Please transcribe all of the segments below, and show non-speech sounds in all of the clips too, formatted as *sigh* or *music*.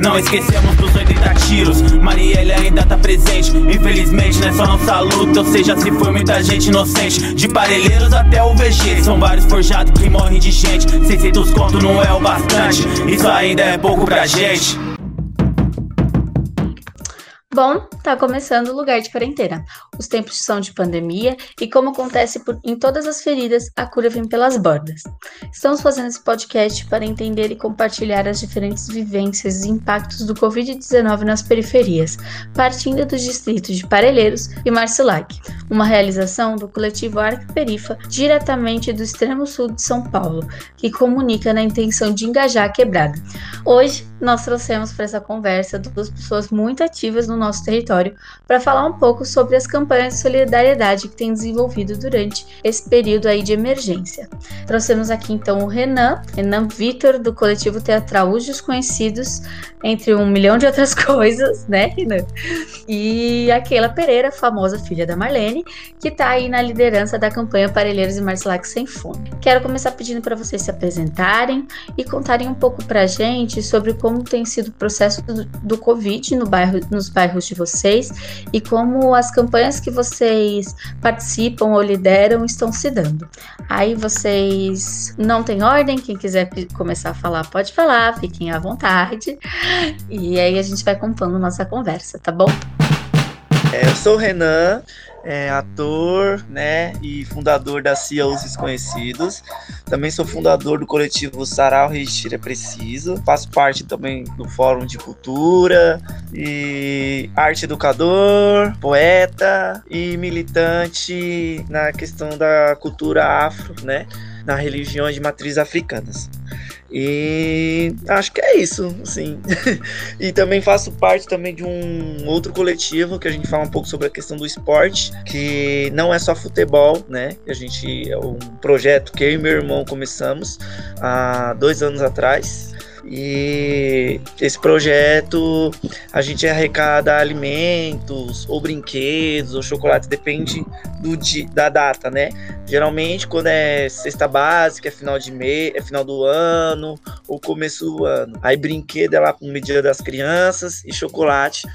Não esquecemos dos 80 tiros. Marielle ainda tá presente. Infelizmente, não é nossa luta. Ou seja, se foi muita gente inocente. De parelheiros até o VG. São vários forjados que morrem de gente. 600 conto não é o bastante. Isso ainda é pouco pra gente. Bom, tá começando o lugar de quarentena. Os tempos são de pandemia e, como acontece por, em todas as feridas, a cura vem pelas bordas. Estamos fazendo esse podcast para entender e compartilhar as diferentes vivências e impactos do Covid-19 nas periferias, partindo dos distritos de Parelheiros e Marcilac, uma realização do coletivo Arc-Perifa, diretamente do extremo sul de São Paulo, que comunica na intenção de engajar a quebrada. Hoje, nós trouxemos para essa conversa duas pessoas muito ativas no nosso território para falar um pouco sobre as campanhas de solidariedade que tem desenvolvido durante esse período aí de emergência. Trouxemos aqui então o Renan, Renan Vitor, do coletivo teatral Os Desconhecidos, entre um milhão de outras *laughs* coisas, né, Renan? E a Keila Pereira, famosa filha da Marlene, que está aí na liderança da campanha Parelheiros e Marcelac Sem Fome. Quero começar pedindo para vocês se apresentarem e contarem um pouco para a gente sobre como tem sido o processo do, do Covid no bairro, nos bairros de vocês e como as campanhas que vocês participam ou lideram estão se dando. Aí vocês não têm ordem, quem quiser começar a falar pode falar, fiquem à vontade. E aí a gente vai compondo nossa conversa, tá bom? É, eu sou o Renan, é, ator, né, e fundador da CIA Os Desconhecidos. Também sou fundador do coletivo Sarau Resistir é Preciso. Faço parte também do Fórum de Cultura e arte educador, poeta e militante na questão da cultura afro, né, nas religiões de matriz africanas. E acho que é isso, assim. *laughs* e também faço parte também de um outro coletivo que a gente fala um pouco sobre a questão do esporte, que não é só futebol, né? A gente é um projeto que eu e meu irmão começamos há dois anos atrás e esse projeto a gente arrecada alimentos ou brinquedos ou chocolate, depende do dia, da data, né? Geralmente quando é cesta básica, é final de mês, é final do ano ou começo do ano. Aí brinquedo é lá com medida das crianças e chocolate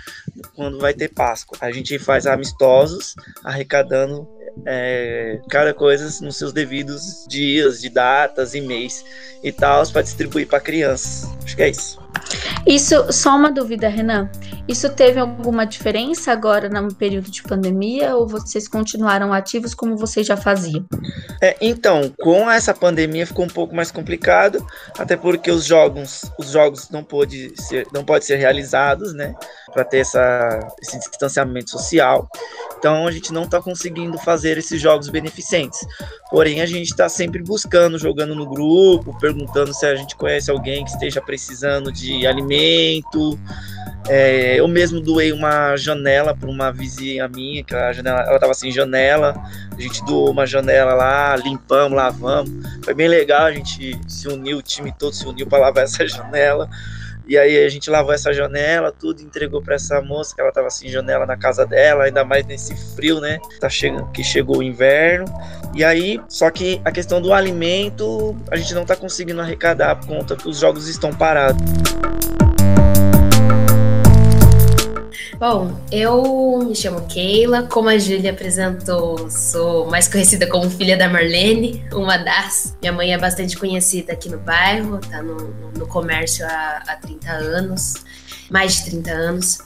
quando vai ter Páscoa. A gente faz amistosos arrecadando é, cada coisa nos seus devidos dias, de datas e mês e tal, para distribuir para crianças. Acho que é isso. Isso, só uma dúvida, Renan. Isso teve alguma diferença agora no período de pandemia ou vocês continuaram ativos como vocês já faziam? É, então, com essa pandemia ficou um pouco mais complicado, até porque os jogos, os jogos não pode ser, não pode ser realizados, né, para ter essa, esse distanciamento social. Então a gente não está conseguindo fazer esses jogos beneficentes. Porém, a gente está sempre buscando, jogando no grupo, perguntando se a gente conhece alguém que esteja precisando de alimento. É, eu mesmo doei uma janela para uma vizinha minha, que a janela, ela estava sem janela. A gente doou uma janela lá, limpamos, lavamos. Foi bem legal, a gente se uniu, o time todo se uniu para lavar *laughs* essa janela. E aí a gente lavou essa janela, tudo, entregou para essa moça, que ela tava sem janela na casa dela, ainda mais nesse frio, né? Tá chegando, que chegou o inverno. E aí, só que a questão do alimento, a gente não tá conseguindo arrecadar por conta que os jogos estão parados. Bom, eu me chamo Keila, como a Júlia apresentou, sou mais conhecida como filha da Marlene, uma das. Minha mãe é bastante conhecida aqui no bairro, tá no, no comércio há, há 30 anos, mais de 30 anos.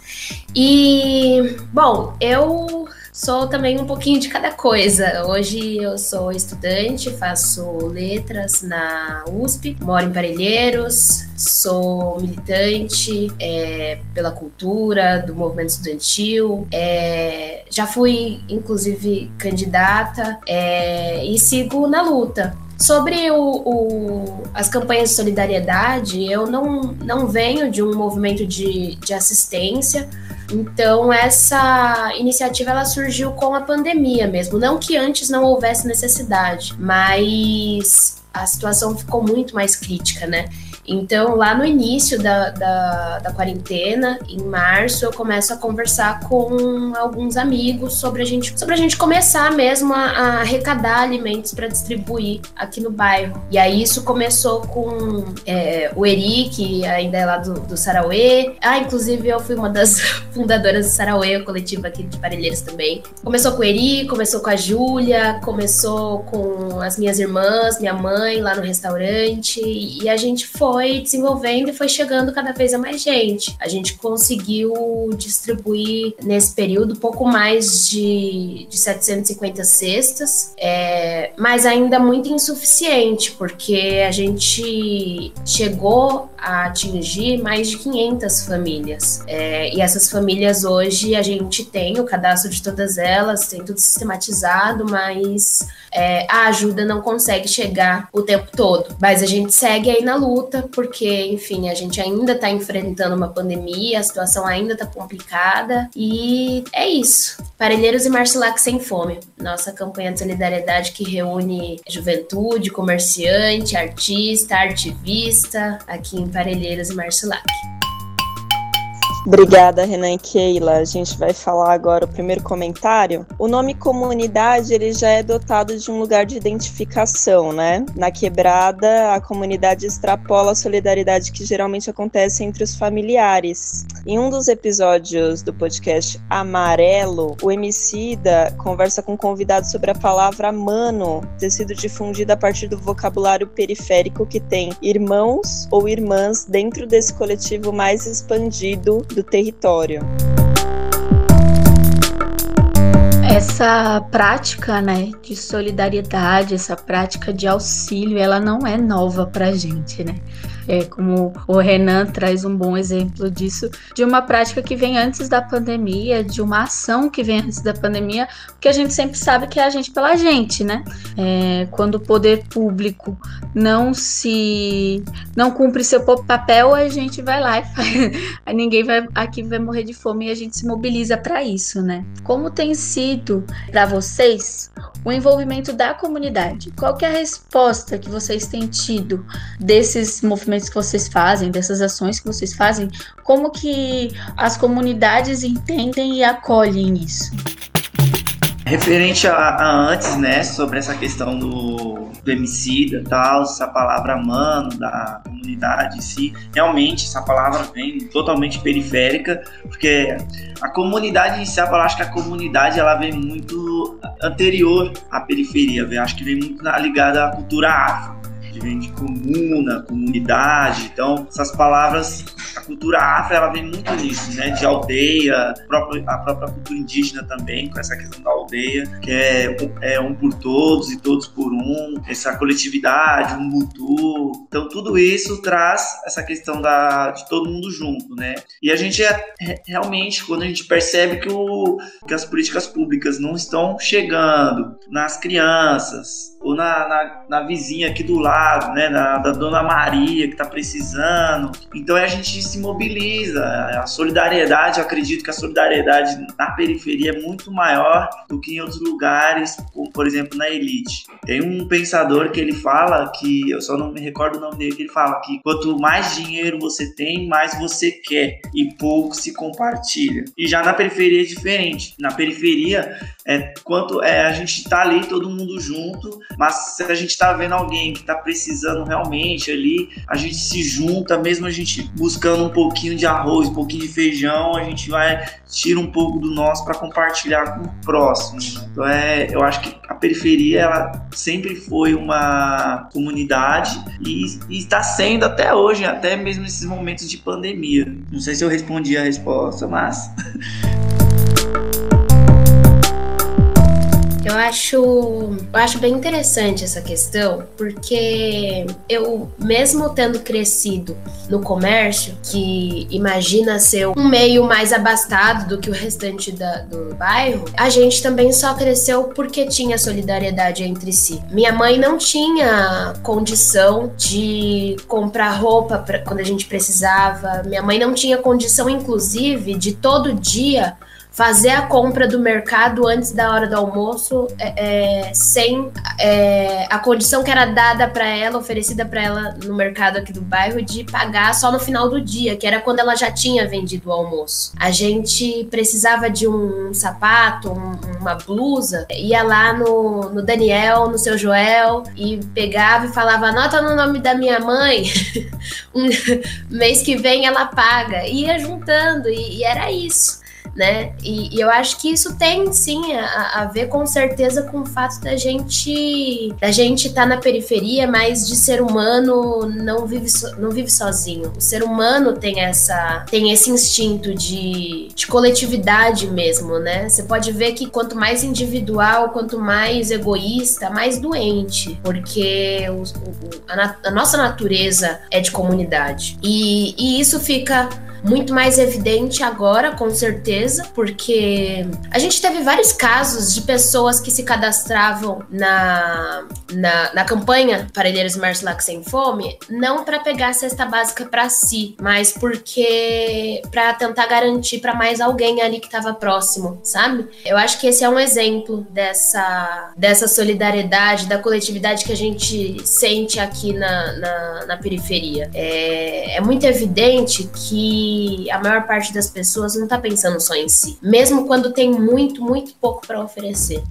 E, bom, eu sou também um pouquinho de cada coisa. Hoje eu sou estudante, faço letras na USP, moro em Parelheiros, sou militante é, pela cultura, do movimento estudantil, é, já fui inclusive candidata é, e sigo na luta. Sobre o, o, as campanhas de solidariedade, eu não, não venho de um movimento de, de assistência, então essa iniciativa ela surgiu com a pandemia mesmo, não que antes não houvesse necessidade, mas a situação ficou muito mais crítica, né? Então, lá no início da, da, da quarentena, em março, eu começo a conversar com alguns amigos sobre a gente, sobre a gente começar mesmo a, a arrecadar alimentos para distribuir aqui no bairro. E aí isso começou com é, o Eri, que ainda é lá do, do. Ah, inclusive eu fui uma das *laughs* fundadoras do Sarauê, o coletivo aqui de Parelheiros também. Começou com o Eri, começou com a Júlia, começou com as minhas irmãs, minha mãe lá no restaurante. E a gente foi desenvolvendo e foi chegando cada vez a mais gente. A gente conseguiu distribuir nesse período pouco mais de, de 750 cestas, é, mas ainda muito insuficiente, porque a gente chegou a atingir mais de 500 famílias. É, e essas famílias hoje a gente tem o cadastro de todas elas, tem tudo sistematizado, mas é, a ajuda não consegue chegar o tempo todo. Mas a gente segue aí na luta, porque, enfim, a gente ainda está enfrentando uma pandemia, a situação ainda está complicada e é isso. Parelheiros e Marcilac sem fome. Nossa campanha de solidariedade que reúne juventude, comerciante, artista, artivista aqui em Parelheiros e Marcilac. Obrigada, Renan e Keila. A gente vai falar agora o primeiro comentário. O nome comunidade, ele já é dotado de um lugar de identificação, né? Na quebrada, a comunidade extrapola a solidariedade que geralmente acontece entre os familiares. Em um dos episódios do podcast Amarelo, o Emicida conversa com um convidado sobre a palavra mano ter sido difundida a partir do vocabulário periférico que tem irmãos ou irmãs dentro desse coletivo mais expandido do território. Essa prática, né, de solidariedade, essa prática de auxílio, ela não é nova pra gente, né? É, como o Renan traz um bom exemplo disso, de uma prática que vem antes da pandemia, de uma ação que vem antes da pandemia, porque a gente sempre sabe que é a gente pela gente, né? É, quando o poder público não se não cumpre seu papel, a gente vai lá e faz. *laughs* Ninguém vai aqui vai morrer de fome e a gente se mobiliza para isso, né? Como tem sido para vocês o envolvimento da comunidade? Qual é a resposta que vocês têm tido desses movimentos que vocês fazem, dessas ações que vocês fazem, como que as comunidades entendem e acolhem isso? Referente a, a, antes, né, sobre essa questão do, do homicida tal, essa palavra mano da comunidade em si, realmente essa palavra vem totalmente periférica, porque a comunidade em si, eu acho que a comunidade ela vem muito anterior à periferia, eu acho que vem muito ligada à cultura afro vem de comuna, comunidade. Então, essas palavras, a cultura afro, ela vem muito nisso, né? De aldeia, a própria, a própria cultura indígena também, com essa questão da aldeia, que é, é um por todos e todos por um, essa coletividade, um mutu. Então, tudo isso traz essa questão da, de todo mundo junto, né? E a gente é, é, realmente, quando a gente percebe que, o, que as políticas públicas não estão chegando nas crianças ou na, na, na vizinha aqui do lado, lado, né, da, da Dona Maria que está precisando. Então a gente se mobiliza. A solidariedade, acredito que a solidariedade na periferia é muito maior do que em outros lugares, como por exemplo na elite. Tem um pensador que ele fala que eu só não me recordo o nome dele, que ele fala que quanto mais dinheiro você tem, mais você quer e pouco se compartilha. E já na periferia é diferente. Na periferia é quanto é a gente está ali todo mundo junto, mas se a gente está vendo alguém que está precisando realmente ali, a gente se junta, mesmo a gente buscando um pouquinho de arroz, um pouquinho de feijão, a gente vai tira um pouco do nosso para compartilhar com o próximo. Então é, eu acho que a periferia ela sempre foi uma comunidade e, e está sendo até hoje, até mesmo nesses momentos de pandemia. Não sei se eu respondi a resposta, mas *laughs* Eu acho, eu acho bem interessante essa questão, porque eu, mesmo tendo crescido no comércio, que imagina ser um meio mais abastado do que o restante da, do bairro, a gente também só cresceu porque tinha solidariedade entre si. Minha mãe não tinha condição de comprar roupa pra, quando a gente precisava, minha mãe não tinha condição, inclusive, de todo dia fazer a compra do mercado antes da hora do almoço, é, é, sem é, a condição que era dada para ela, oferecida para ela no mercado aqui do bairro, de pagar só no final do dia, que era quando ela já tinha vendido o almoço. A gente precisava de um sapato, um, uma blusa, ia lá no, no Daniel, no seu Joel, e pegava e falava: anota no nome da minha mãe, *laughs* um *laughs* mês que vem ela paga. Ia juntando, e, e era isso né? E, e, eu acho que isso tem sim a, a, ver com certeza com o fato da gente da gente estar tá na periferia, mas de ser humano não vive so, não vive sozinho. O ser humano tem essa tem esse instinto de, de coletividade mesmo, né? Você pode ver que quanto mais individual, quanto mais egoísta, mais doente, porque o, o, a, a, nossa natureza é de comunidade. E, e isso fica muito mais evidente agora, com certeza, porque a gente teve vários casos de pessoas que se cadastravam na, na, na campanha Parelheiros Marcilac Sem Fome, não para pegar a cesta básica para si, mas porque para tentar garantir para mais alguém ali que estava próximo, sabe? Eu acho que esse é um exemplo dessa, dessa solidariedade, da coletividade que a gente sente aqui na, na, na periferia. É, é muito evidente que a maior parte das pessoas não está pensando só em si, mesmo quando tem muito, muito pouco para oferecer.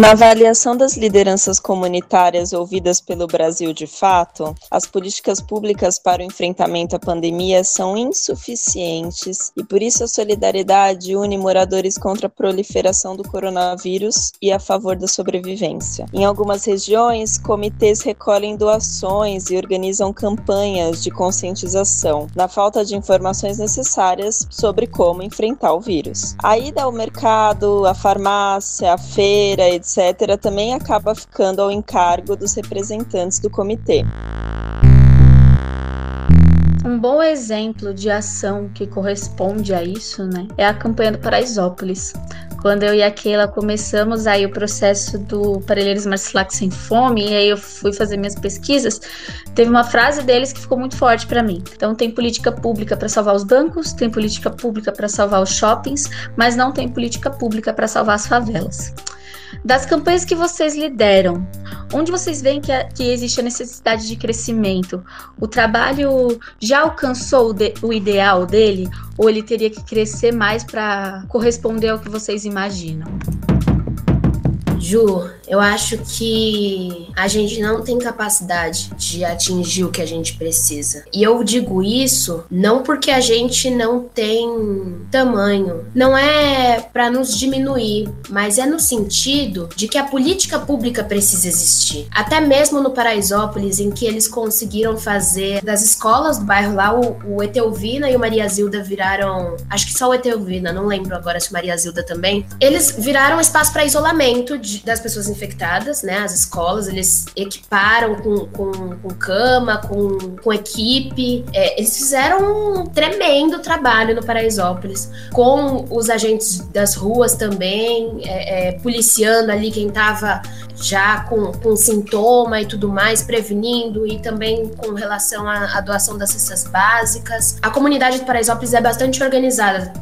Na avaliação das lideranças comunitárias ouvidas pelo Brasil de fato, as políticas públicas para o enfrentamento à pandemia são insuficientes e por isso a solidariedade une moradores contra a proliferação do coronavírus e a favor da sobrevivência. Em algumas regiões, comitês recolhem doações e organizam campanhas de conscientização na falta de informações necessárias sobre como enfrentar o vírus. A ida ao mercado, à farmácia, à feira, etc etc., também acaba ficando ao encargo dos representantes do comitê. Um bom exemplo de ação que corresponde a isso, né, é a campanha do Paraisópolis. Quando eu e a Keila começamos aí o processo do Parelheiros Marcilac Sem Fome, e aí eu fui fazer minhas pesquisas, teve uma frase deles que ficou muito forte para mim. Então, tem política pública para salvar os bancos, tem política pública para salvar os shoppings, mas não tem política pública para salvar as favelas. Das campanhas que vocês lideram, onde vocês veem que, que existe a necessidade de crescimento? O trabalho já alcançou o, de, o ideal dele? Ou ele teria que crescer mais para corresponder ao que vocês imaginam? Ju, eu acho que a gente não tem capacidade de atingir o que a gente precisa. E eu digo isso não porque a gente não tem tamanho, não é para nos diminuir, mas é no sentido de que a política pública precisa existir. Até mesmo no Paraisópolis, em que eles conseguiram fazer das escolas do bairro lá, o, o Etelvina e o Maria Zilda viraram, acho que só o Etelvina, não lembro agora se Maria Zilda também. Eles viraram espaço para isolamento de das pessoas infectadas, né? As escolas, eles equiparam com, com, com cama, com, com equipe. É, eles fizeram um tremendo trabalho no Paraisópolis, com os agentes das ruas também, é, é, policiando ali quem estava já com, com sintoma e tudo mais, prevenindo e também com relação à, à doação das cestas básicas. A comunidade do Paraisópolis é bastante organizada,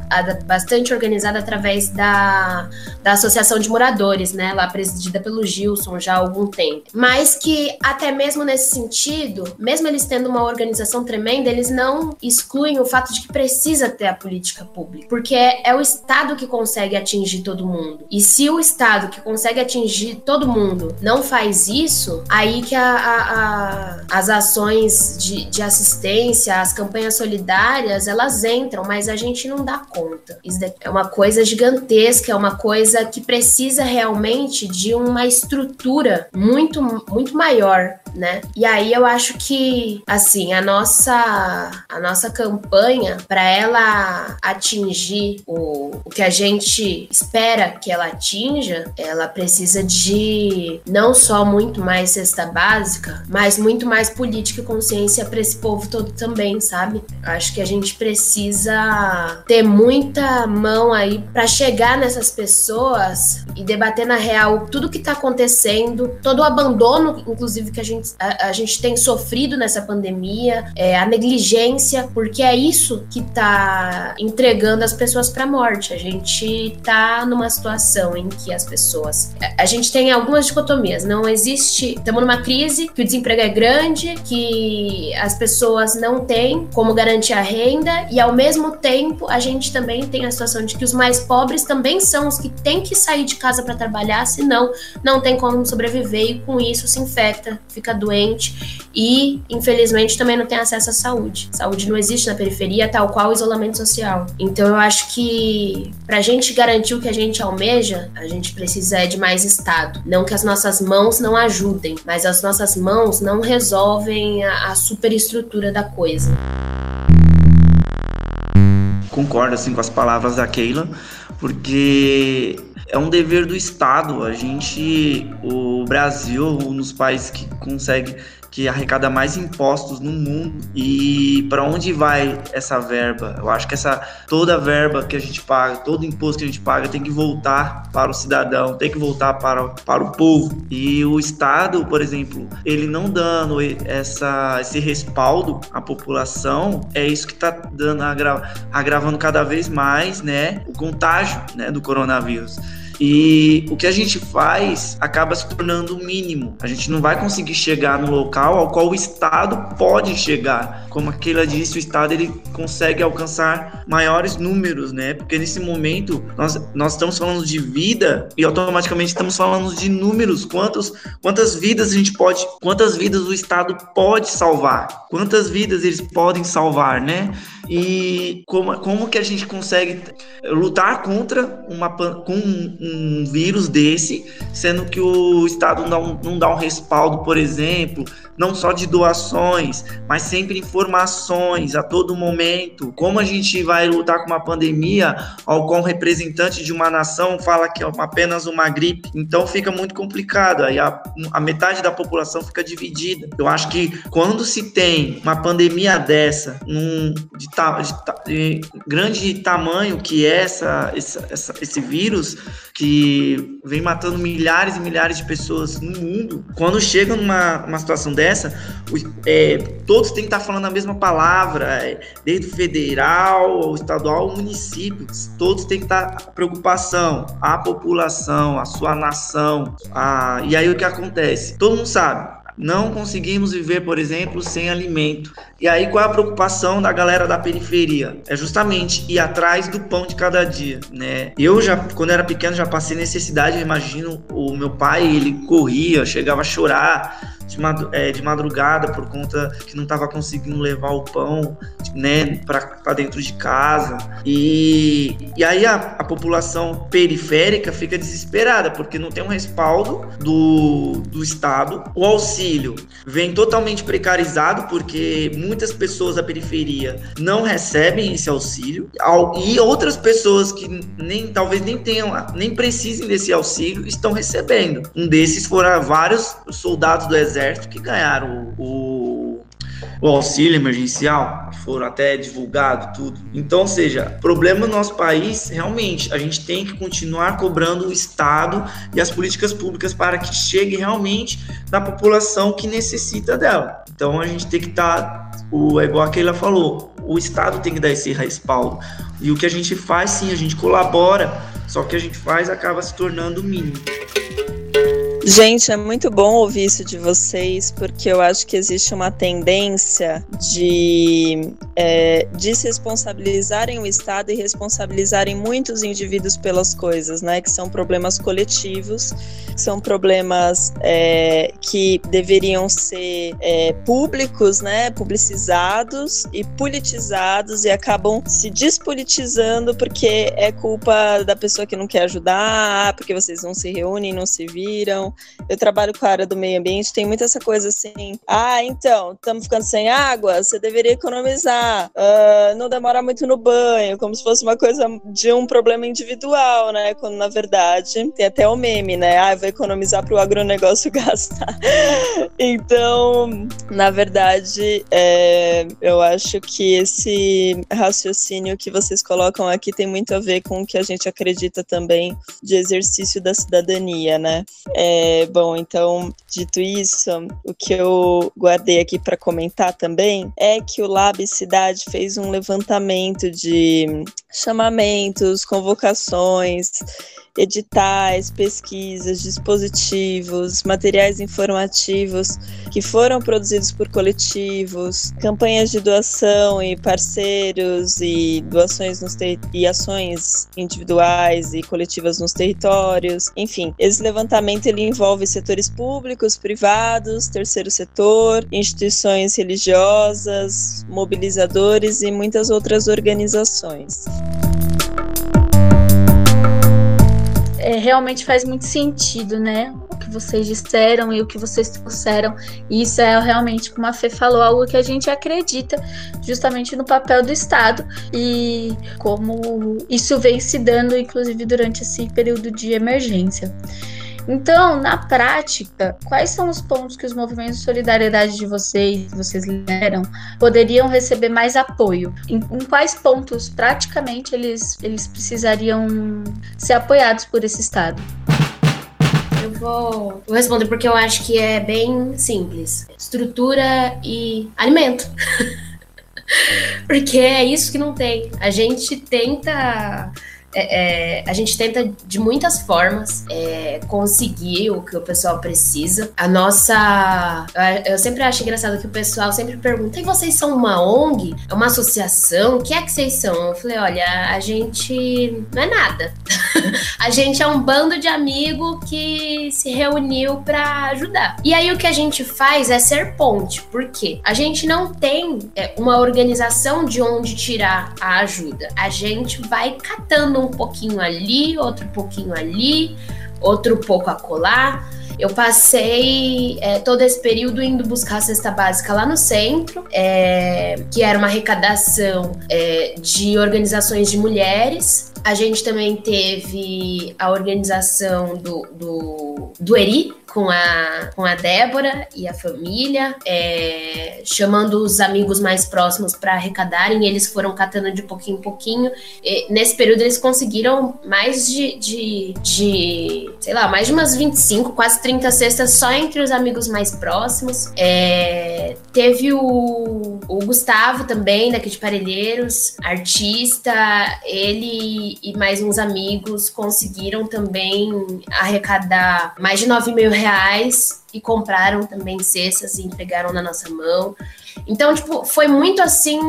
bastante organizada através da, da Associação de Moradores, né, lá presidida pelo Gilson já há algum tempo. Mas que até mesmo nesse sentido, mesmo eles tendo uma organização tremenda, eles não excluem o fato de que precisa ter a política pública, porque é, é o Estado que consegue atingir todo mundo. E se o Estado que consegue atingir todo mundo não faz isso, aí que a, a, a, as ações de, de assistência, as campanhas solidárias, elas entram, mas a gente não dá conta. Isso é uma coisa gigantesca, é uma coisa que precisa realmente de uma estrutura muito, muito maior, né? E aí eu acho que, assim, a nossa, a nossa campanha, para ela atingir o, o que a gente espera que ela atinja, ela precisa de não só muito mais cesta básica, mas muito mais política e consciência para esse povo todo também, sabe? Acho que a gente precisa ter muita mão aí para chegar nessas pessoas e debater na real tudo que tá acontecendo, todo o abandono, inclusive, que a gente a, a gente tem sofrido nessa pandemia, é, a negligência, porque é isso que está entregando as pessoas para a morte. A gente está numa situação em que as pessoas. A, a gente tem algumas dicotomias. Não existe. Estamos numa crise, que o desemprego é grande, que as pessoas não têm como garantir a renda, e ao mesmo tempo a gente também tem a situação de que os mais pobres também são os que têm que sair de casa para trabalhar, senão não tem como sobreviver e com isso se infecta, fica doente e, infelizmente, também não tem acesso à saúde. Saúde não existe na periferia, tal qual o isolamento social. Então, eu acho que para a gente garantir o que a gente almeja, a gente precisa de mais Estado. Não que as nossas mãos não ajudem, mas as nossas mãos não resolvem a, a superestrutura da coisa concordo assim com as palavras da Keila, porque é um dever do Estado. A gente, o Brasil, um dos países que consegue que arrecada mais impostos no mundo e para onde vai essa verba? Eu acho que essa toda verba que a gente paga, todo imposto que a gente paga tem que voltar para o cidadão, tem que voltar para, para o povo. E o Estado, por exemplo, ele não dando essa, esse respaldo à população, é isso que está dando agra, agravando cada vez mais, né, o contágio, né, do coronavírus. E o que a gente faz acaba se tornando o mínimo. A gente não vai conseguir chegar no local ao qual o Estado pode chegar. Como aquela disse, o Estado ele consegue alcançar maiores números, né? Porque nesse momento nós, nós estamos falando de vida e automaticamente estamos falando de números. Quantos, quantas vidas a gente pode, quantas vidas o Estado pode salvar? Quantas vidas eles podem salvar, né? e como, como que a gente consegue lutar contra uma, com um, um vírus desse, sendo que o Estado não, não dá um respaldo, por exemplo, não só de doações, mas sempre informações a todo momento. Como a gente vai lutar com uma pandemia ao qual um representante de uma nação fala que é apenas uma gripe? Então fica muito complicado. Aí a, a metade da população fica dividida. Eu acho que quando se tem uma pandemia dessa, num, de, ta, de, de grande tamanho que é essa, essa, essa, esse vírus, que vem matando milhares e milhares de pessoas no mundo, quando chega numa uma situação dessa, dessa, é, todos têm que estar falando a mesma palavra, é, desde o federal, o estadual, o município, todos têm que estar preocupação, a população, a sua nação, a, e aí o que acontece? Todo mundo sabe, não conseguimos viver, por exemplo, sem alimento. E aí qual é a preocupação da galera da periferia? É justamente ir atrás do pão de cada dia, né? Eu já, quando era pequeno, já passei necessidade, eu imagino o meu pai, ele corria, chegava a chorar de, é, de madrugada por conta que não estava conseguindo levar o pão, né, para dentro de casa. E, e aí a, a população periférica fica desesperada porque não tem um respaldo do, do Estado. O auxílio vem totalmente precarizado porque muitas pessoas da periferia não recebem esse auxílio e outras pessoas que nem talvez nem tenham nem precisem desse auxílio estão recebendo. Um desses foram vários soldados do exército exército que ganharam o, o auxílio emergencial, foram até divulgado tudo. Então, ou seja, problema no nosso país, realmente, a gente tem que continuar cobrando o Estado e as políticas públicas para que chegue realmente na população que necessita dela. Então, a gente tem que estar, tá, o, é igual a Keila falou, o Estado tem que dar esse respaldo. E o que a gente faz, sim, a gente colabora, só que a gente faz acaba se tornando mínimo. Gente, é muito bom ouvir isso de vocês, porque eu acho que existe uma tendência de é, desresponsabilizarem o Estado e responsabilizarem muitos indivíduos pelas coisas, né? Que são problemas coletivos, são problemas é, que deveriam ser é, públicos, né? Publicizados e politizados e acabam se despolitizando porque é culpa da pessoa que não quer ajudar, porque vocês não se reúnem, não se viram eu trabalho com a área do meio ambiente, tem muita essa coisa assim, ah, então, estamos ficando sem água, você deveria economizar, uh, não demora muito no banho, como se fosse uma coisa de um problema individual, né, quando na verdade tem até o meme, né, ah, vou economizar para o agronegócio *laughs* gastar. então, na verdade, é, eu acho que esse raciocínio que vocês colocam aqui tem muito a ver com o que a gente acredita também de exercício da cidadania, né, é, É, bom, então, dito isso, o que eu guardei aqui para comentar também é que o Lab Cidade fez um levantamento de chamamentos, convocações editais, pesquisas, dispositivos, materiais informativos que foram produzidos por coletivos, campanhas de doação e parceiros e doações nos e ações individuais e coletivas nos territórios. Enfim, esse levantamento ele envolve setores públicos, privados, terceiro setor, instituições religiosas, mobilizadores e muitas outras organizações. É, realmente faz muito sentido, né? O que vocês disseram e o que vocês trouxeram. E isso é realmente, como a Fê falou, algo que a gente acredita justamente no papel do Estado e como isso vem se dando, inclusive, durante esse período de emergência. Então, na prática, quais são os pontos que os movimentos de solidariedade de vocês, que vocês lideram, poderiam receber mais apoio? Em, em, quais pontos, praticamente, eles, eles precisariam ser apoiados por esse Estado? Eu vou, vou responder porque eu acho que é bem simples: estrutura e alimento. *laughs* porque é isso que não tem. A gente tenta é, é, a gente tenta de muitas formas é, conseguir o que o pessoal precisa. A nossa. Eu sempre acho engraçado que o pessoal sempre pergunta: e vocês são uma ONG? É uma associação? O que é que vocês são? Eu falei: olha, a gente não é nada. *laughs* a gente é um bando de amigo que se reuniu para ajudar. E aí o que a gente faz é ser ponte, porque a gente não tem é, uma organização de onde tirar a ajuda. A gente vai catando um pouquinho ali, outro pouquinho ali, outro pouco acolá. Eu passei é, todo esse período indo buscar a cesta básica lá no centro, é, que era uma arrecadação é, de organizações de mulheres. A gente também teve a organização do, do, do ERI, com a, com a Débora e a família, é, chamando os amigos mais próximos para arrecadarem. Eles foram catando de pouquinho em pouquinho. E, nesse período, eles conseguiram mais de, de, de, sei lá, mais de umas 25, quase 30 cestas só entre os amigos mais próximos. É, teve o, o Gustavo também, daqui de Parelheiros, artista. Ele e mais uns amigos conseguiram também arrecadar mais de 9 mil reais e compraram também cestas e entregaram na nossa mão. Então, tipo, foi muito assim,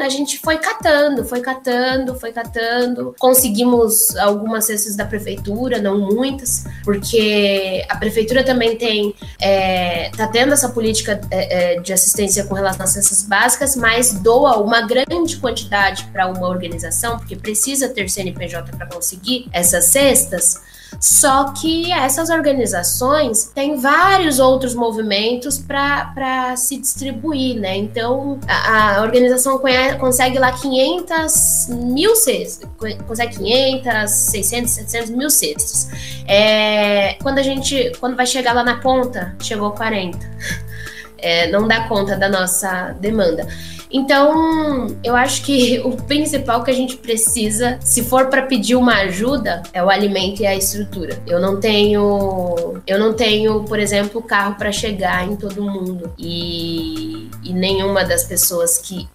a gente foi catando, foi catando, foi catando. Conseguimos algumas cestas da prefeitura, não muitas, porque a prefeitura também tem, é, tá tendo essa política é, é de assistência com relação às cestas básicas, mas doa uma grande quantidade para uma organização, porque precisa ter CNPJ para conseguir essas cestas. Só que essas organizações têm vários outros movimentos para se distribuir, né? Então, a, a organização consegue lá 500 mil cestas, consegue 500, 600, 700 mil cestas. É, quando a gente, quando vai chegar lá na ponta, chegou 40. *laughs* É, não dá conta da nossa demanda. Então, eu acho que *laughs* o principal que a gente precisa, se for para pedir uma ajuda, é o alimento e a estrutura. Eu não tenho, eu não tenho, por exemplo, carro para chegar em todo mundo e, e nenhuma das pessoas que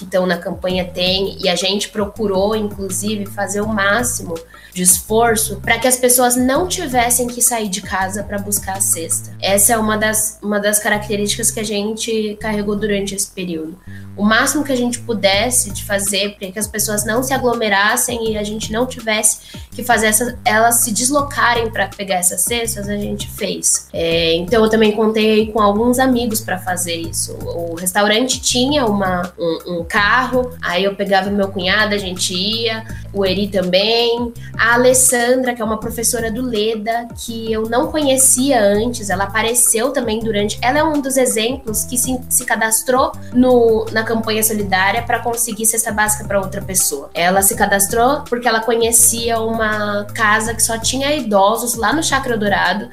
estão na campanha tem. E a gente procurou, inclusive, fazer o máximo de esforço para que as pessoas não tivessem que sair de casa para buscar a cesta. Essa é uma das, uma das características que a gente carregou durante esse período. O máximo que a gente pudesse de fazer para que as pessoas não se aglomerassem e a gente não tivesse que fazer essa, elas se deslocarem para pegar essas cestas, a gente fez. É, então eu também contei com alguns amigos para fazer isso. O restaurante tinha uma, um, um carro, aí eu pegava meu cunhado, a gente ia, o Eri também, a Alessandra, que é uma professora do Leda, que eu não conhecia antes, ela apareceu também durante. Ela é um dos exemplos que se, se cadastrou no, na campanha solidária para conseguir cesta básica para outra pessoa. Ela se cadastrou porque ela conhecia uma casa que só tinha idosos lá no Chacra Dourado.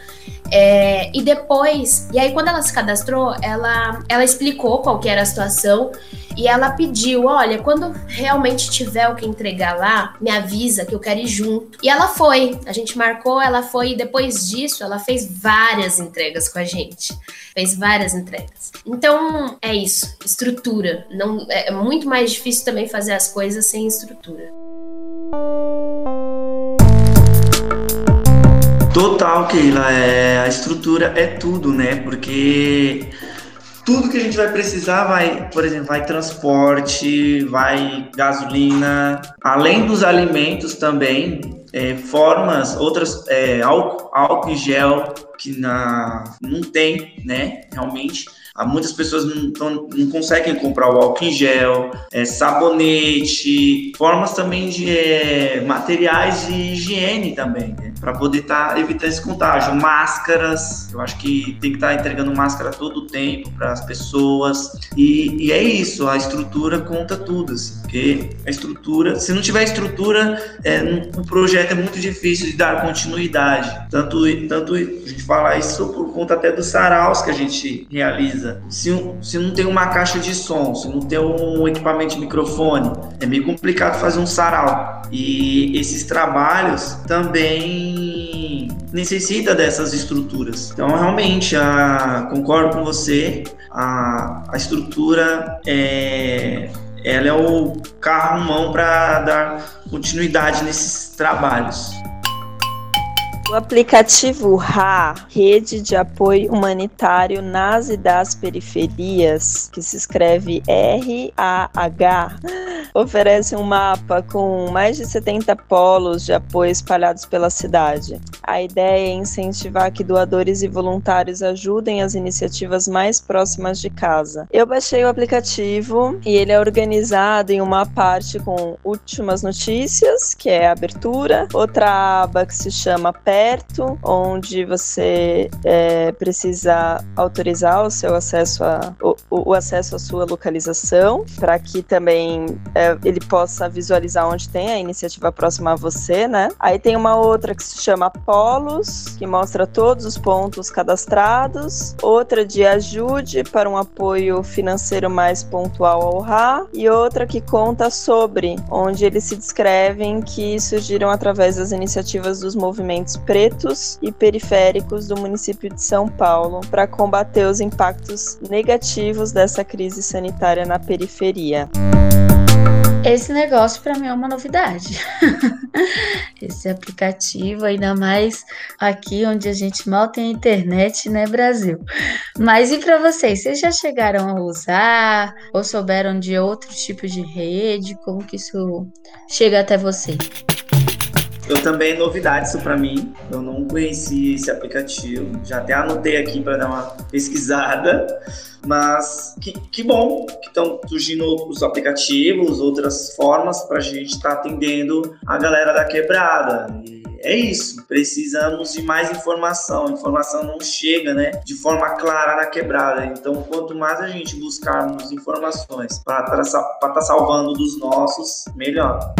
É, e depois, e aí quando ela se cadastrou, ela, ela explicou qual que era a situação e ela pediu: olha, quando realmente tiver o que entregar lá, me avisa que eu quero ir junto. E ela foi, a gente marcou, ela foi, e depois disso, ela fez várias entregas com a gente. Fez várias entregas. Então, é isso, estrutura. Não, é muito mais difícil também fazer as coisas sem estrutura. Total, Keila. É, a estrutura é tudo, né? Porque tudo que a gente vai precisar vai, por exemplo, vai transporte, vai gasolina, além dos alimentos também, é, formas, outras, é, álcool, álcool e gel que na, não tem, né? Realmente Muitas pessoas não, não, não conseguem comprar o álcool em gel, é, sabonete, formas também de é, materiais de higiene também, né? para poder estar tá esse contágio. Máscaras, eu acho que tem que estar tá entregando máscara todo o tempo para as pessoas. E, e, é isso, a estrutura conta tudo, assim, porque a estrutura, se não tiver estrutura, é, o projeto é muito difícil de dar continuidade. Tanto, tanto fala isso por conta até dos saraus que a gente realiza. Se, se não tem uma caixa de som, se não tem um equipamento de microfone, é meio complicado fazer um sarau. E esses trabalhos também necessita dessas estruturas. Então, realmente, a, concordo com você, a, a estrutura é, ela é o carro mão para dar continuidade nesses trabalhos. O aplicativo RA, Rede de Apoio Humanitário nas e das Periferias, que se escreve R-A-H, oferece um mapa com mais de 70 polos de apoio espalhados pela cidade. A ideia é incentivar que doadores e voluntários ajudem as iniciativas mais próximas de casa. Eu baixei o aplicativo e ele é organizado em uma parte com últimas notícias, que é a abertura, outra aba que se chama perto, onde você é, precisa autorizar o seu acesso a, o, o acesso à sua localização, para que também é, ele possa visualizar onde tem a iniciativa próxima a você, né? Aí tem uma outra que se chama Polos, que mostra todos os pontos cadastrados, outra de ajude para um apoio financeiro mais pontual ao RA, e outra que conta sobre, onde eles se descrevem que surgiram através das iniciativas dos movimentos pretos e periféricos do município de São Paulo para combater os impactos negativos dessa crise sanitária na periferia. Esse negócio para mim é uma novidade. *laughs* Esse aplicativo, ainda mais aqui onde a gente mal tem internet, né, Brasil? Mas e para vocês? Vocês já chegaram a usar ou souberam de outro tipo de rede? Como que isso chega até vocês? Eu também, novidade isso para mim. Eu não conheci esse aplicativo. Já até anotei aqui para dar uma pesquisada. Mas que, que bom que estão surgindo outros aplicativos, outras formas para a gente estar tá atendendo a galera da quebrada. E é isso, precisamos de mais informação. Informação não chega, né, de forma clara na quebrada. Então, quanto mais a gente buscarmos informações para estar tá salvando dos nossos, melhor.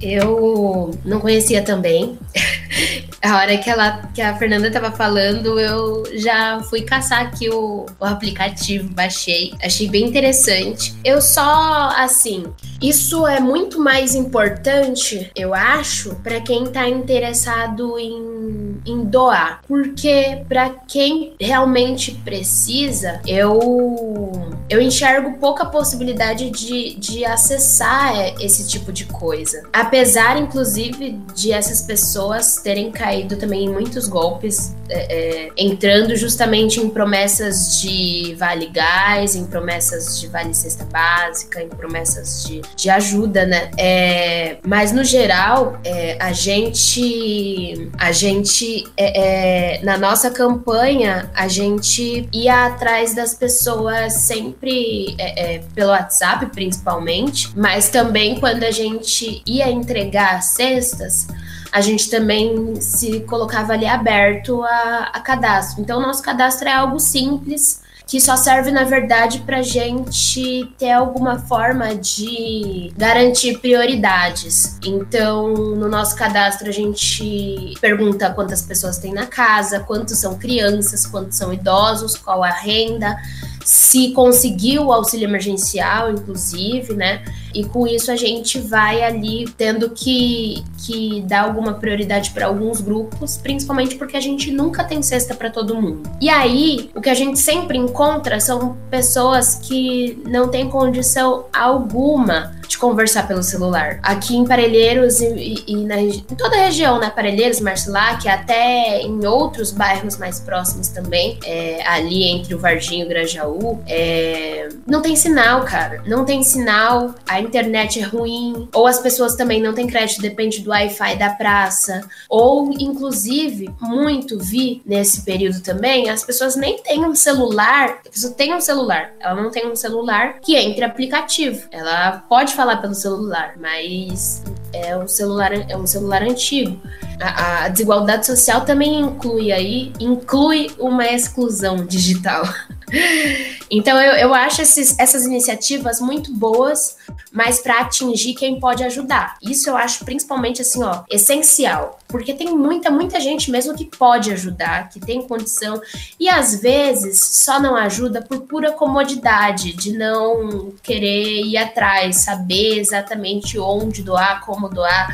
Eu não conhecia também. *laughs* A hora que, ela, que a Fernanda estava falando, eu já fui caçar aqui o, o aplicativo, baixei, achei bem interessante. Eu só, assim, isso é muito mais importante, eu acho, para quem está interessado em, em doar. Porque para quem realmente precisa, eu, eu enxergo pouca possibilidade de, de acessar esse tipo de coisa. Apesar, inclusive, de essas pessoas terem caído também em muitos golpes, é, é, entrando justamente em promessas de vale gás, em promessas de vale cesta básica, em promessas de de ajuda, né? É, mas no geral, é, a gente, a gente é, é, na nossa campanha, a gente ia atrás das pessoas sempre é, é, pelo WhatsApp, principalmente, mas também quando a gente ia entregar cestas a gente também se colocava ali aberto a, a cadastro. Então, nosso cadastro é algo simples que só serve, na verdade, para gente ter alguma forma de garantir prioridades. Então, no nosso cadastro, a gente pergunta quantas pessoas tem na casa, quantos são crianças, quantos são idosos, qual a renda se conseguiu o auxílio emergencial, inclusive, né? E com isso a gente vai ali tendo que, que dar alguma prioridade para alguns grupos, principalmente porque a gente nunca tem cesta para todo mundo. E aí, o que a gente sempre encontra são pessoas que não têm condição alguma de conversar pelo celular. Aqui em Parelheiros e, e, e na, em toda a região, né? Parelheiros, Marcilac, até em outros bairros mais próximos também, é, ali entre o Varginho e o Grajaú, é, não tem sinal, cara. Não tem sinal. A internet é ruim, ou as pessoas também não têm crédito, depende do Wi-Fi da praça, ou inclusive, muito vi nesse período também, as pessoas nem têm um celular, a pessoa tem um celular, ela não tem um celular que entre aplicativo. Ela pode falar pelo celular, mas é um celular, é um celular antigo. A, a desigualdade social também inclui aí, inclui uma exclusão digital. *laughs* Então eu, eu acho esses, essas iniciativas muito boas, mas para atingir quem pode ajudar. Isso eu acho principalmente assim, ó, essencial, porque tem muita, muita gente mesmo que pode ajudar, que tem condição e às vezes só não ajuda por pura comodidade, de não querer ir atrás, saber exatamente onde doar, como doar.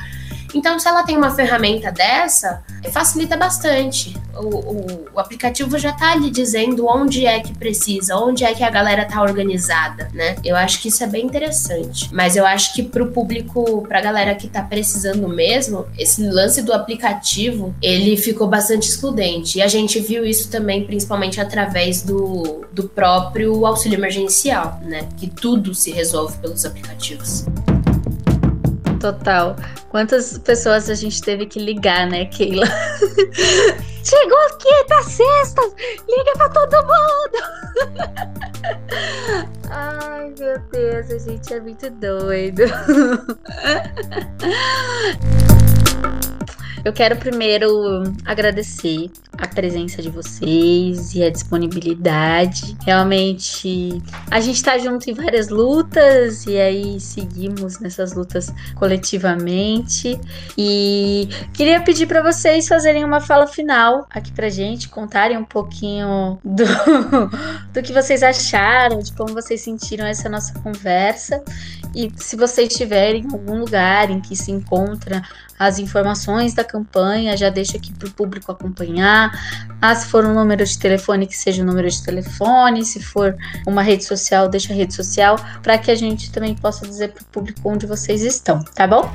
Então, se ela tem uma ferramenta dessa, facilita bastante. O, o, o aplicativo já está ali dizendo onde é que precisa, onde é que a galera tá organizada, né? Eu acho que isso é bem interessante. Mas eu acho que para o público, para a galera que está precisando mesmo, esse lance do aplicativo, ele ficou bastante excludente. E a gente viu isso também, principalmente através do, do próprio auxílio emergencial, né? Que tudo se resolve pelos aplicativos. Total. Quantas pessoas a gente teve que ligar, né, Keila? *laughs* Chegou aqui, tá sexta! Liga pra todo mundo! *laughs* Ai, meu Deus, a gente é muito doido. *laughs* Eu quero primeiro agradecer a presença de vocês e a disponibilidade. Realmente, a gente tá junto em várias lutas e aí seguimos nessas lutas coletivamente. E queria pedir para vocês fazerem uma fala final aqui pra gente, contarem um pouquinho do, *laughs* do que vocês acharam, de como vocês sentiram essa nossa conversa. E se vocês estiverem em algum lugar em que se encontra as informações da campanha, já deixa aqui para o público acompanhar. Ah, se for um número de telefone, que seja o um número de telefone. Se for uma rede social, deixa a rede social, para que a gente também possa dizer para o público onde vocês estão, tá bom?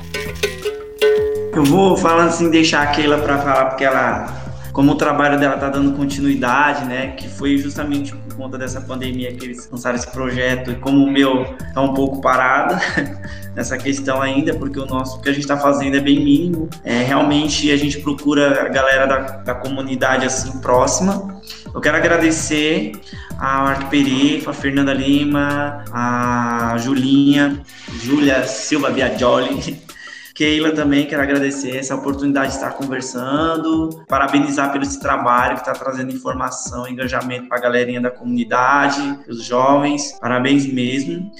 Eu vou falando assim, deixar a Keila para falar, porque ela como o trabalho dela está dando continuidade, né, que foi justamente por conta dessa pandemia que eles lançaram esse projeto e como o meu está um pouco parado *laughs* nessa questão ainda, porque o nosso o que a gente está fazendo é bem mínimo. É, realmente a gente procura a galera da, da comunidade assim próxima. Eu quero agradecer a Marco Perico, a Fernanda Lima, a Julinha, Júlia Silva Biagioli, *laughs* Keila também, quero agradecer essa oportunidade de estar conversando, parabenizar pelo esse trabalho que está trazendo informação, engajamento para a galerinha da comunidade, os jovens, parabéns mesmo.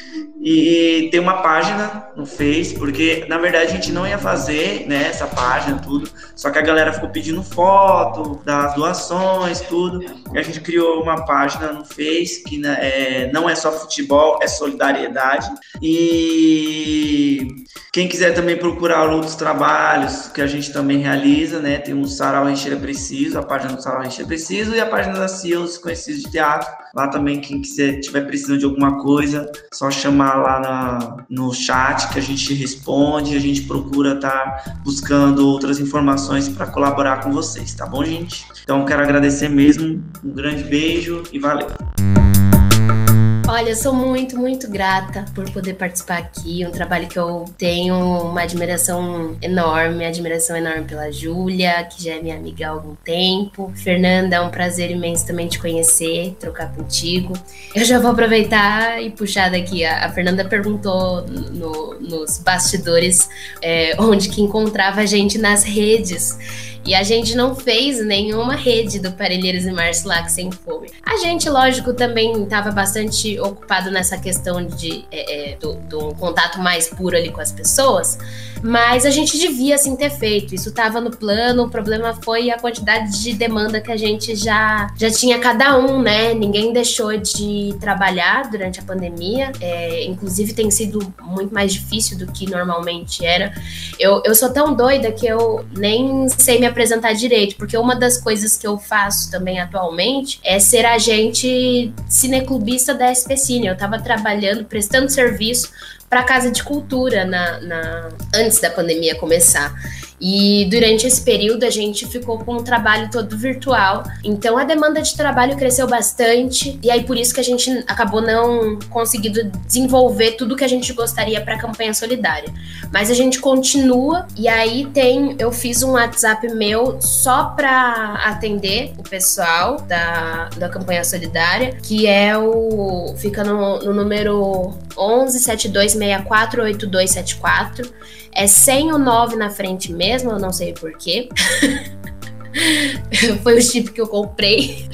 E tem uma página no Face, porque na verdade a gente não ia fazer né, essa página, tudo, só que a galera ficou pedindo foto das doações, tudo, e a gente criou uma página no Face que né, é, não é só futebol, é solidariedade. E quem quiser também procurar outros trabalhos que a gente também realiza, né? Tem o Sarau Recheira Preciso, a página do Sarau Recheira Preciso e a página da CIOs Conhecidos de Teatro. Lá também, quem quiser, tiver precisando de alguma coisa, só chamar lá na, no chat que a gente responde. A gente procura estar tá buscando outras informações para colaborar com vocês, tá bom, gente? Então, quero agradecer mesmo. Um grande beijo e valeu! Olha, sou muito, muito grata por poder participar aqui. Um trabalho que eu tenho uma admiração enorme, admiração enorme pela Júlia, que já é minha amiga há algum tempo. Fernanda, é um prazer imenso também te conhecer, trocar contigo. Eu já vou aproveitar e puxar daqui. A, a Fernanda perguntou no, nos bastidores é, onde que encontrava a gente nas redes. E a gente não fez nenhuma rede do Parelheiros e Marcilac sem fome. A gente, lógico, também estava bastante ocupado nessa questão de, é, é, do, contato mais puro ali com as pessoas, mas a gente devia sim ter feito. Isso estava no plano, o problema foi a quantidade de demanda que a gente já, já tinha cada um, né? Ninguém deixou de trabalhar durante a pandemia, é, inclusive tem sido muito mais difícil do que normalmente era. Eu, eu sou tão doida que eu nem sei me apresentar direito, porque uma das coisas que eu faço também atualmente é ser agente cineclubista da SP Cine. Eu estava trabalhando, prestando serviço para a Casa de Cultura na, na, antes da pandemia começar. E durante esse período a gente ficou com o trabalho todo virtual. Então a demanda de trabalho cresceu bastante e aí por isso que a gente acabou não conseguindo desenvolver tudo que a gente gostaria para a campanha solidária. Mas a gente continua e aí tem, eu fiz um WhatsApp meu só para atender o pessoal da, da campanha solidária, que é o fica no, no número 11 7264 8274 é sem o 9 na frente mesmo, eu não sei porquê. *laughs* Foi o chip que eu comprei.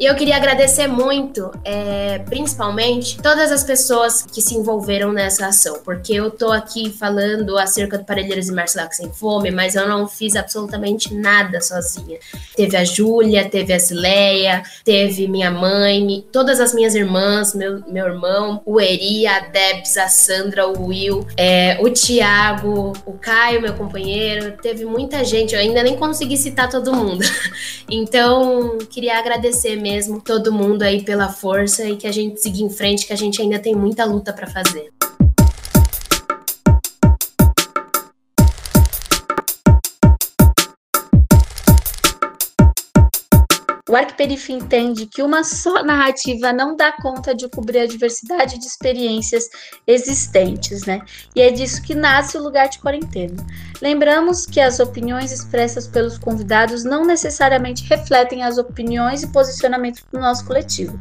E eu queria agradecer muito, é, principalmente, todas as pessoas que se envolveram nessa ação, porque eu tô aqui falando acerca do Parelheiros e Marcelac Sem Fome, mas eu não fiz absolutamente nada sozinha. Teve a Júlia, teve a Zileia, teve minha mãe, todas as minhas irmãs, meu, meu irmão, o Eri, a Debs, a Sandra, o Will, é, o Tiago, o Caio, meu companheiro, teve muita gente, eu ainda nem consegui citar todo mundo. *laughs* Então, queria agradecer mesmo mesmo todo mundo aí pela força e que a gente siga em frente, que a gente ainda tem muita luta para fazer. O Arquiperif entende que uma só narrativa não dá conta de cobrir a diversidade de experiências existentes, né? E é disso que nasce o lugar de quarentena. Lembramos que as opiniões expressas pelos convidados não necessariamente refletem as opiniões e posicionamentos do nosso coletivo.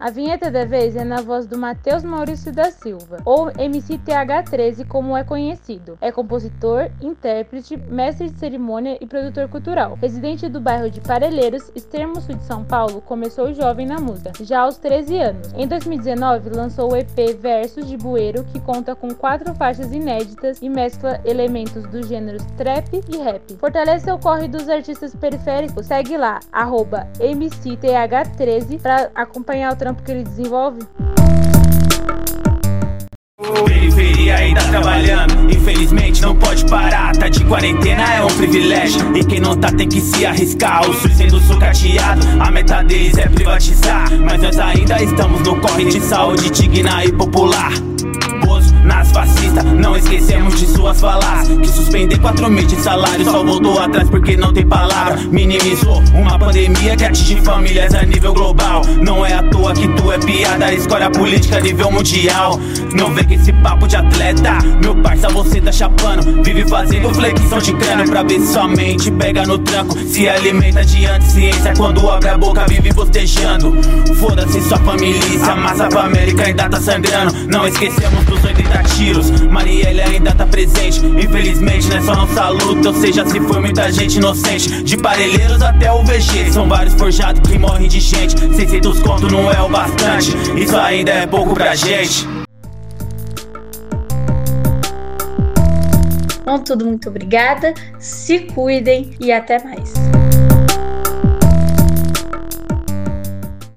A vinheta da vez é na voz do Matheus Maurício da Silva, ou MCTH13 como é conhecido. É compositor, intérprete, mestre de cerimônia e produtor cultural. Residente do bairro de Parelheiros, extremo sul de São Paulo, começou jovem na música, já aos 13 anos. Em 2019, lançou o EP Versos de Bueiro, que conta com quatro faixas inéditas e mescla elementos dos gêneros trap e rap. Fortalece o corre dos artistas periféricos. Segue lá, MCTH13, para acompanhar o trampo que ele desenvolve? Periferia ainda trabalhando, infelizmente não pode parar. Tá de quarentena é um privilégio. E quem não tá tem que se arriscar. O SUS sendo sucateado, a meta deles é privatizar. Mas nós ainda estamos no corre de saúde digna e popular nas fascistas. Não esquecemos de suas falácias. Que suspender quatro meses de salário só voltou atrás porque não tem palavra. Minimizou uma pandemia que atinge famílias a nível global. Não é à toa que tu é piada, escolhe a política a nível mundial. Não vê que esse papo de atleta, meu parça, você tá chapando. Vive fazendo flexão de crânio pra ver se sua mente pega no tranco. Se alimenta de anticiência quando abre a boca, vive bostejando. Foda-se sua família, a massa pra América ainda tá sangrando. Não esquecemos dos 80 tiros. Marielle ainda tá presente. Infelizmente, nessa nossa luta, ou seja, se foi muita gente inocente. De parelheiros até o VG. São vários forjados que morrem de gente. 600 conto não é o bastante. Isso ainda é pouco pra gente. Bom, tudo muito obrigada. Se cuidem e até mais.